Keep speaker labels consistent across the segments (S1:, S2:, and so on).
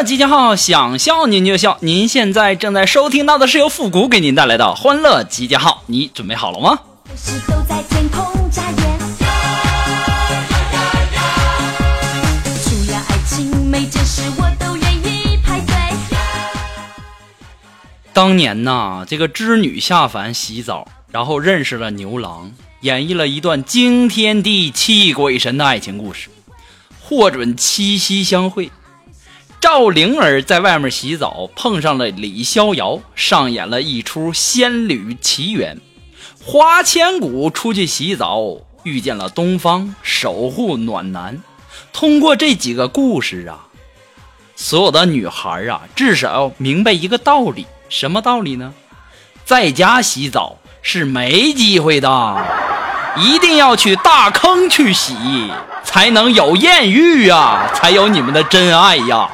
S1: 欢乐集结号，想笑您就笑。您现在正在收听到的是由复古给您带来的欢乐集结号，你准备好了吗？当年呐，这个织女下凡洗澡，然后认识了牛郎，演绎了一段惊天地泣鬼神的爱情故事，获准七夕相会。赵灵儿在外面洗澡，碰上了李逍遥，上演了一出仙侣奇缘。花千骨出去洗澡，遇见了东方，守护暖男。通过这几个故事啊，所有的女孩啊，至少要明白一个道理，什么道理呢？在家洗澡是没机会的，一定要去大坑去洗，才能有艳遇呀，才有你们的真爱呀。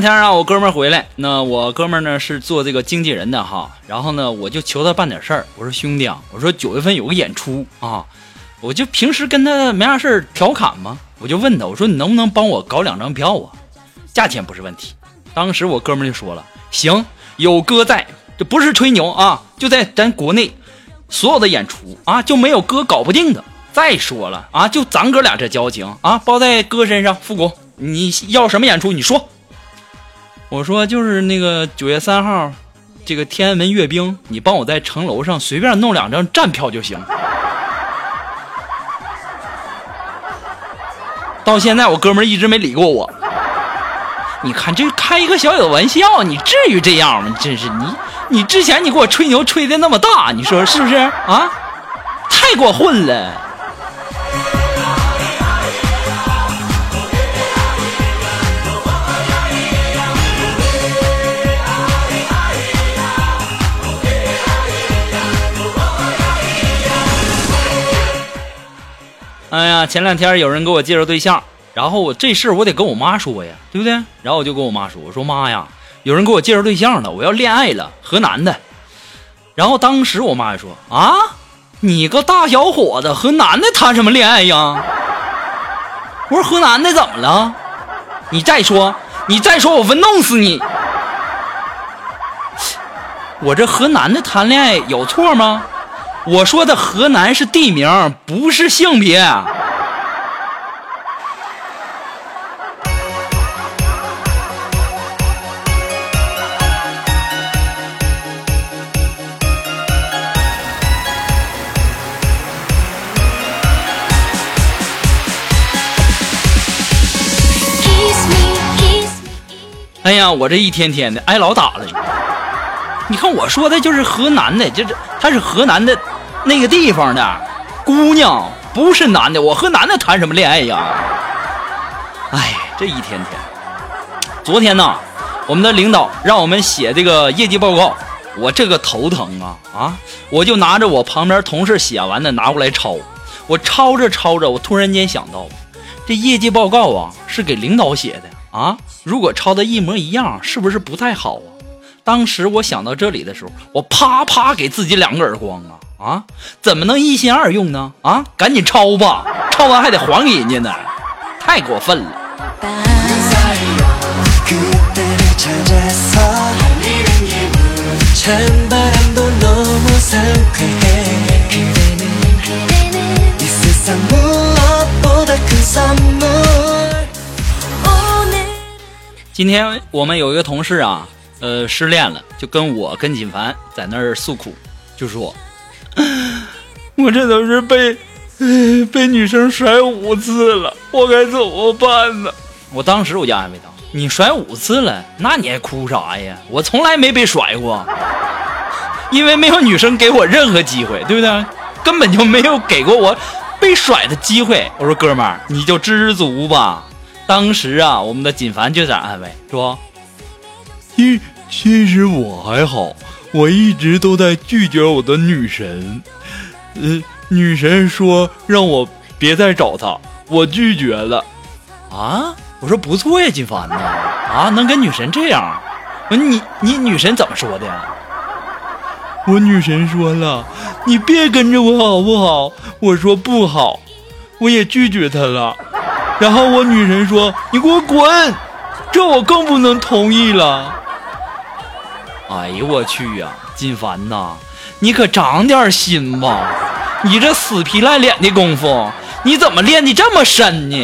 S1: 两天啊，我哥们儿回来，那我哥们儿呢是做这个经纪人的哈，然后呢我就求他办点事儿，我说兄弟啊，我说九月份有个演出啊，我就平时跟他没啥事儿调侃嘛，我就问他，我说你能不能帮我搞两张票啊？价钱不是问题。当时我哥们儿就说了，行，有哥在，这不是吹牛啊，就在咱国内所有的演出啊，就没有哥搞不定的。再说了啊，就咱哥俩这交情啊，包在哥身上。复古，你要什么演出？你说。我说就是那个九月三号，这个天安门阅兵，你帮我在城楼上随便弄两张站票就行。到现在我哥们儿一直没理过我。你看这开一个小小的玩笑，你至于这样吗？真是你，你之前你给我吹牛吹的那么大，你说是不是啊？太过分了。哎呀，前两天有人给我介绍对象，然后我这事儿我得跟我妈说呀，对不对？然后我就跟我妈说，我说妈呀，有人给我介绍对象了，我要恋爱了，河南的。然后当时我妈就说啊，你个大小伙子，和男的谈什么恋爱呀？我说河南的怎么了？你再说，你再说，我非弄死你！我这和男的谈恋爱有错吗？我说的河南是地名，不是性别。哎呀，我这一天天的挨老打了。你看我说的就是河南的，就是他是河南的那个地方的姑娘，不是男的。我和男的谈什么恋爱呀？哎，这一天天。昨天呢，我们的领导让我们写这个业绩报告，我这个头疼啊啊！我就拿着我旁边同事写完的拿过来抄，我抄着抄着，我突然间想到，这业绩报告啊是给领导写的啊，如果抄的一模一样，是不是不太好啊？当时我想到这里的时候我啪啪给自己两个耳光啊啊怎么能一心二用呢？啊赶紧抄吧抄完还得还给人家呢。太过分了。今天我们有一个同事啊呃，失恋了，就跟我跟锦凡在那儿诉苦，就说：“我这都是被、呃被女生甩五次了，我该怎么办呢？”我当时我就安慰他：“你甩五次了，那你还哭啥呀？我从来没被甩过，因为没有女生给我任何机会，对不对？根本就没有给过我被甩的机会。”我说：“哥们儿，你就知足吧。”当时啊，我们的锦凡就在安慰说：“其其实我还好，我一直都在拒绝我的女神。呃，女神说让我别再找她，我拒绝了。啊，我说不错呀，金凡呐，啊，能跟女神这样。你你女神怎么说的呀？我女神说了，你别跟着我好不好？我说不好，我也拒绝她了。然后我女神说：“你给我滚！”这我更不能同意了。哎呦我去呀、金凡呐，你可长点心吧！你这死皮赖脸的功夫，你怎么练的这么深呢？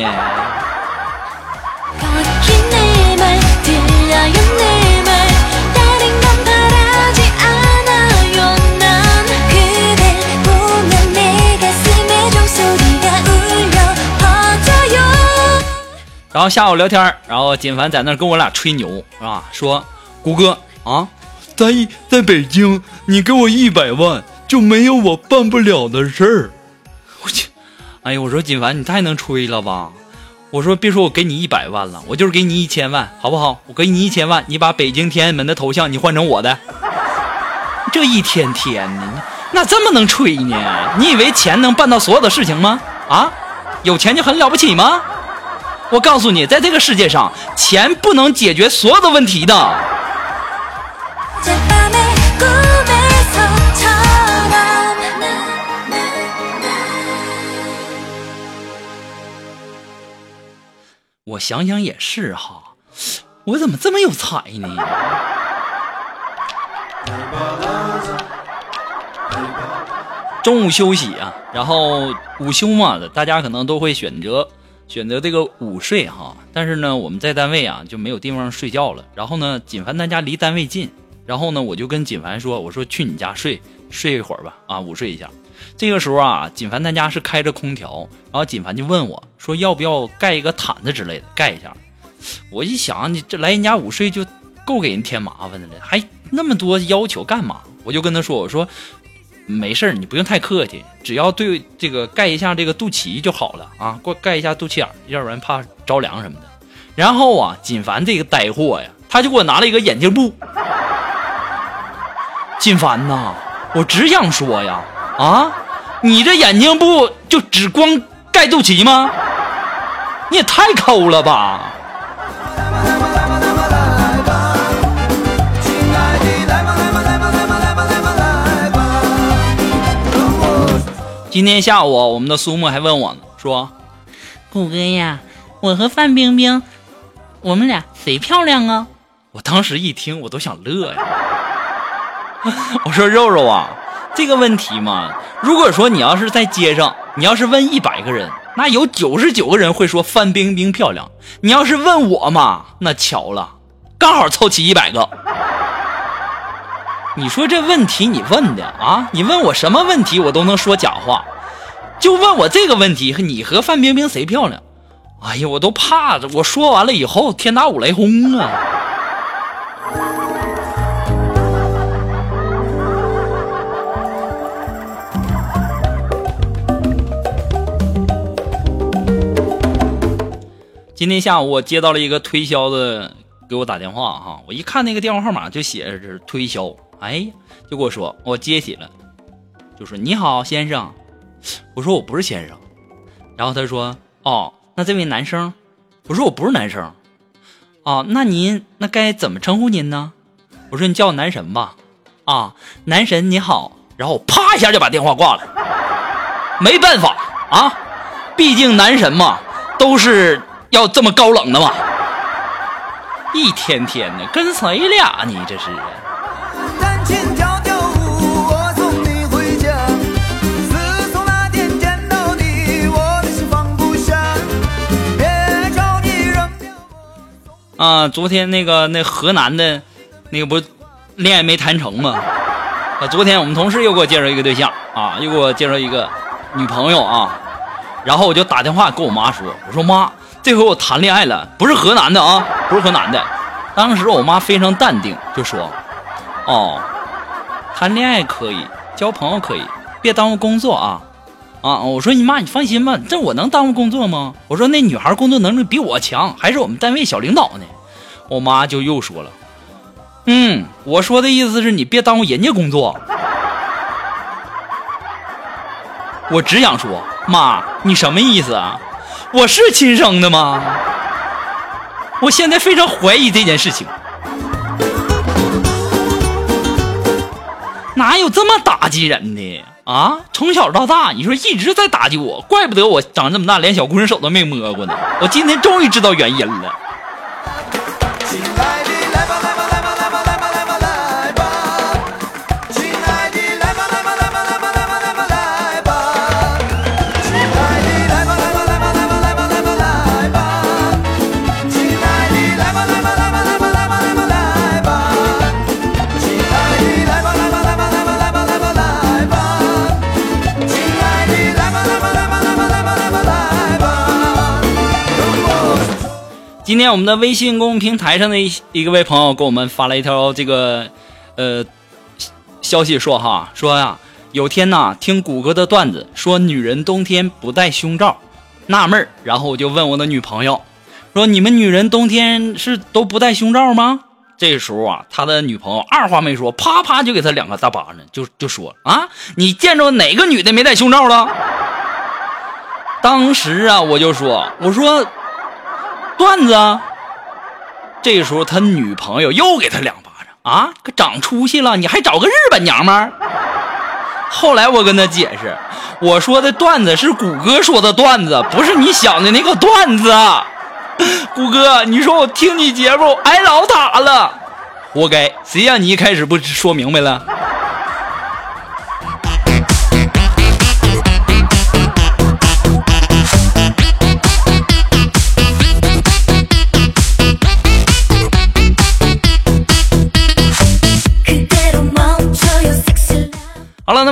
S1: 然后下午聊天，然后金凡在那跟我俩吹牛，是吧？说，谷歌啊，在在北京，你给我一百万就没有我办不了的事儿。我去，哎呀，我说锦凡你太能吹了吧！我说别说我给你一百万了，我就是给你一千万，好不好？我给你一千万，你把北京天安门的头像你换成我的。这一天天的，那这么能吹呢？你以为钱能办到所有的事情吗？啊，有钱就很了不起吗？我告诉你，在这个世界上，钱不能解决所有的问题的。我想想也是哈，我怎么这么有才呢？中午休息啊，然后午休嘛，大家可能都会选择选择这个午睡哈。但是呢，我们在单位啊就没有地方睡觉了。然后呢，锦凡他家离单位近，然后呢，我就跟锦凡说：“我说去你家睡睡一会儿吧，啊，午睡一下。”这个时候啊，锦凡他家是开着空调，然后锦凡就问我说：“要不要盖一个毯子之类的，盖一下？”我一想，你这来人家午睡就够给人添麻烦的了，还那么多要求干嘛？我就跟他说：“我说没事，你不用太客气，只要对这个盖一下这个肚脐就好了啊，给我盖一下肚脐眼，要不然怕着凉什么的。”然后啊，锦凡这个呆货呀，他就给我拿了一个眼镜布。锦凡呐，我只想说呀，啊，你这眼睛不就只光盖肚脐吗？你也太抠了吧！今天下午啊，我们的苏木还问我呢，说
S2: 谷哥呀，我和范冰冰，我们俩谁漂亮啊？
S1: 我当时一听，我都想乐呀。我说肉肉啊，这个问题嘛，如果说你要是在街上，你要是问一百个人，那有九十九个人会说范冰冰漂亮。你要是问我嘛，那巧了，刚好凑齐一百个。你说这问题你问的啊？你问我什么问题，我都能说假话。就问我这个问题，你和范冰冰谁漂亮？哎呀，我都怕，我说完了以后天打五雷轰啊！今天下午我接到了一个推销的给我打电话哈，我一看那个电话号码就写着是推销，哎，就跟我说我接起了，就说你好先生，我说我不是先生，然后他说哦，那这位男生，我说我不是男生，哦，那您那该怎么称呼您呢？我说你叫我男神吧，啊，男神你好，然后啪一下就把电话挂了，没办法啊，毕竟男神嘛都是要这么高冷的吗，一天天的跟谁俩你这是？
S3: 弹琴跳跳舞，我送你回家。自从那天见到你，我的心放不下。别着急，扔掉我。
S1: 啊，昨天那个那河南的，那个不恋爱没谈成吗？啊，昨天我们同事又给我介绍一个对象啊，又给我介绍一个女朋友啊，然后我就打电话跟我妈说，我说妈，这回我谈恋爱了，不是河南的啊，不是河南的。当时我妈非常淡定，就说，哦，谈恋爱可以，交朋友可以，别耽误工作啊。啊，我说你妈，你放心吧，这我能耽误工作吗？我说那女孩工作能力比我强，还是我们单位小领导呢。我妈就又说了，嗯，我说的意思是你别耽误人家工作。我只想说，妈，你什么意思啊？我是亲生的吗？我现在非常怀疑这件事情。哪有这么打击人的啊？从小到大，你说一直在打击我，怪不得我长这么大连小姑娘手都没摸过呢。我今天终于知道原因了。今天我们的微信公众平台上的一一个位朋友给我们发了一条这个呃消息说哈，说呀、有天呐听谷歌的段子说女人冬天不戴胸罩，纳闷儿，然后我就问我的女朋友说你们女人冬天是都不戴胸罩吗？这时候啊，他的女朋友二话没说，啪啪就给他两个大巴掌，就就说啊，你见着哪个女的没戴胸罩了？当时啊，我就说，我说段子啊。这时候他女朋友又给他两巴掌啊，可长出息了，你还找个日本娘们儿？后来我跟他解释，我说的段子是谷歌说的段子，不是你想的那个段子。谷歌，你说我听你节目挨老打了，活该！谁让你一开始不说明白了？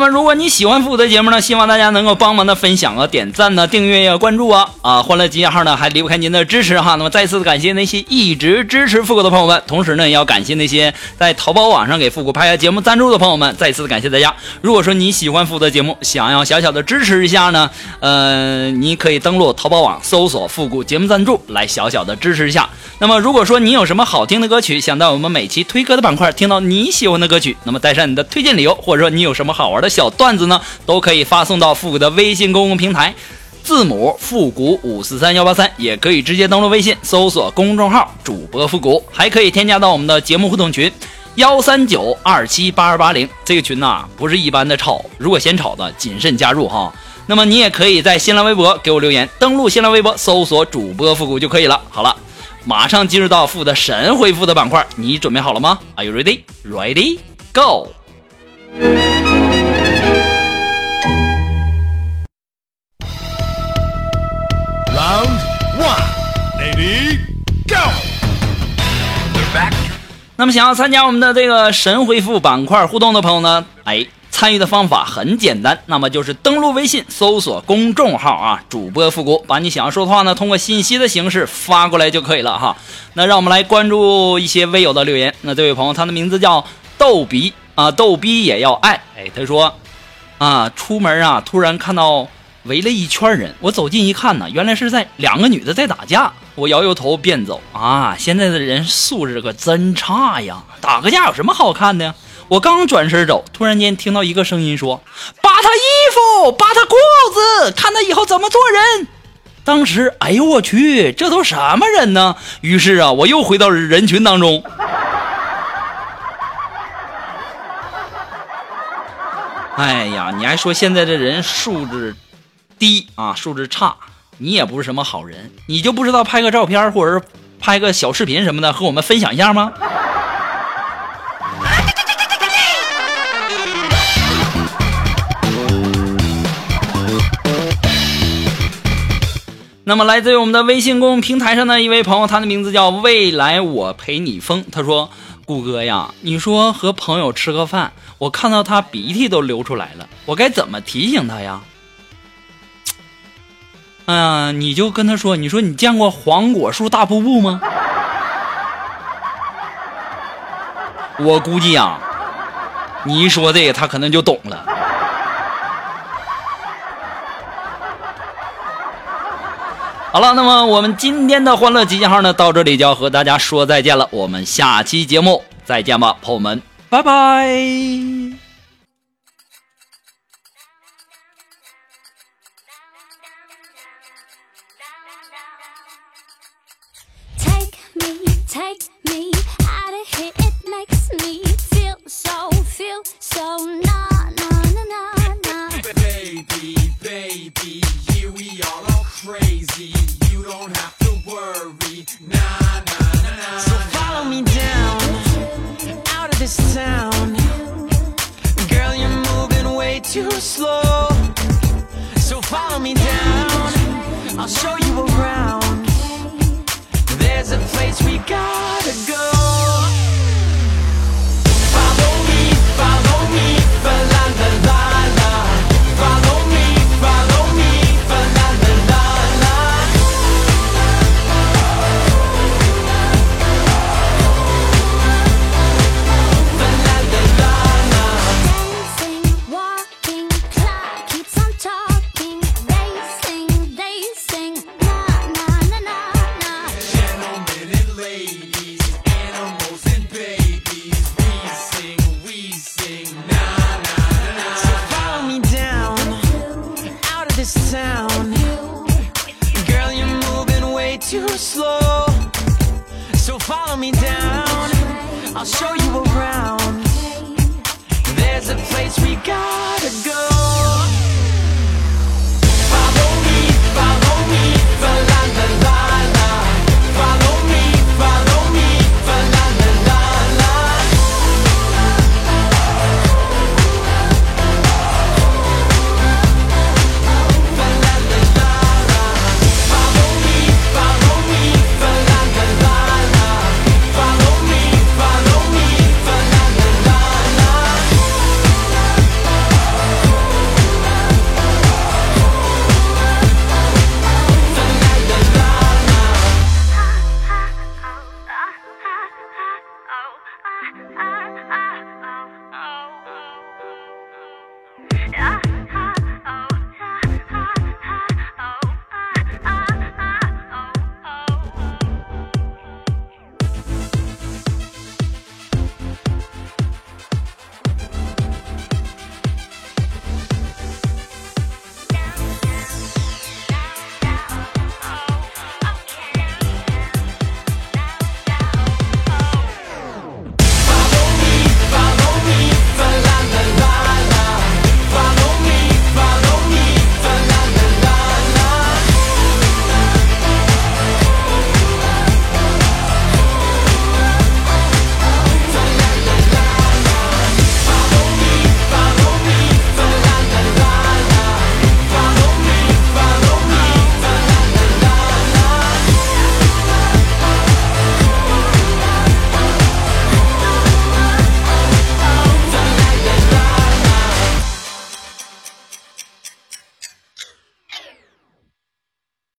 S1: 如果你喜欢复古的节目呢，希望大家能够帮忙的分享啊、点赞呢、订阅呀、关注啊啊！欢乐集结号呢还离不开您的支持哈。那么再次感谢那些一直支持复古的朋友们，同时呢也要感谢那些在淘宝网上给复古拍下节目赞助的朋友们，再次感谢大家。如果说你喜欢复古的节目，想要小小的支持一下呢，呃，你可以登录淘宝网搜索“复古节目赞助”来小小的支持一下。那么如果说你有什么好听的歌曲，想在我们每期推歌的板块听到你喜欢的歌曲，那么带上你的推荐理由，或者说你有什么好玩的小段子呢，都可以发送到复古的微信公共平台。字母复古五四三幺八三，也可以直接登录微信搜索公众号主播复古，还可以添加到我们的节目互动群幺三九二七八二八零。这个群呐、不是一般的吵，如果嫌吵的谨慎加入哈。那么你也可以在新浪微博给我留言，登录新浪微博搜索主播复古就可以了。好了，马上进入到复的神回复的板块，你准备好了吗？Are you ready? Ready? Go! 那么想要参加我们的这个神回复板块互动的朋友呢，哎，参与的方法很简单，那么就是登录微信搜索公众号啊，主播复古，把你想要说的话呢，通过信息的形式发过来就可以了哈。那让我们来关注一些微友的留言。那这位朋友，他的名字叫逗比啊，逗逼也要爱。哎，他说啊，出门啊，突然看到围了一圈人，我走近一看呢，原来是在两个女的在打架。我摇摇头便走啊，现在的人素质可真差呀！打个架有什么好看的呀？我刚转身走，突然间听到一个声音说：“扒他衣服，扒他裤子，看他以后怎么做人。”当时，哎呦我去，这都什么人呢？于是啊，我又回到人群当中。哎呀，你还说现在这人素质低啊，素质差，你也不是什么好人，你就不知道拍个照片或者是拍个小视频什么的和我们分享一下吗？那么来自于我们的微信公众平台上的一位朋友，他的名字叫未来我陪你疯。他说：“顾哥呀，你说和朋友吃个饭，我看到他鼻涕都流出来了，我该怎么提醒他呀？”哎呀，你就跟他说，你说你见过黄果树大瀑布吗？我估计呀，你一说这个，他可能就懂了。好了，那么我们今天的欢乐集结号呢，到这里就要和大家说再见了。我们下期节目再见吧，朋友们，拜拜。
S4: So
S5: follow me down, out of this town. Girl, you're moving way too slow. So follow me down, I'll show you around. There's a place we gotta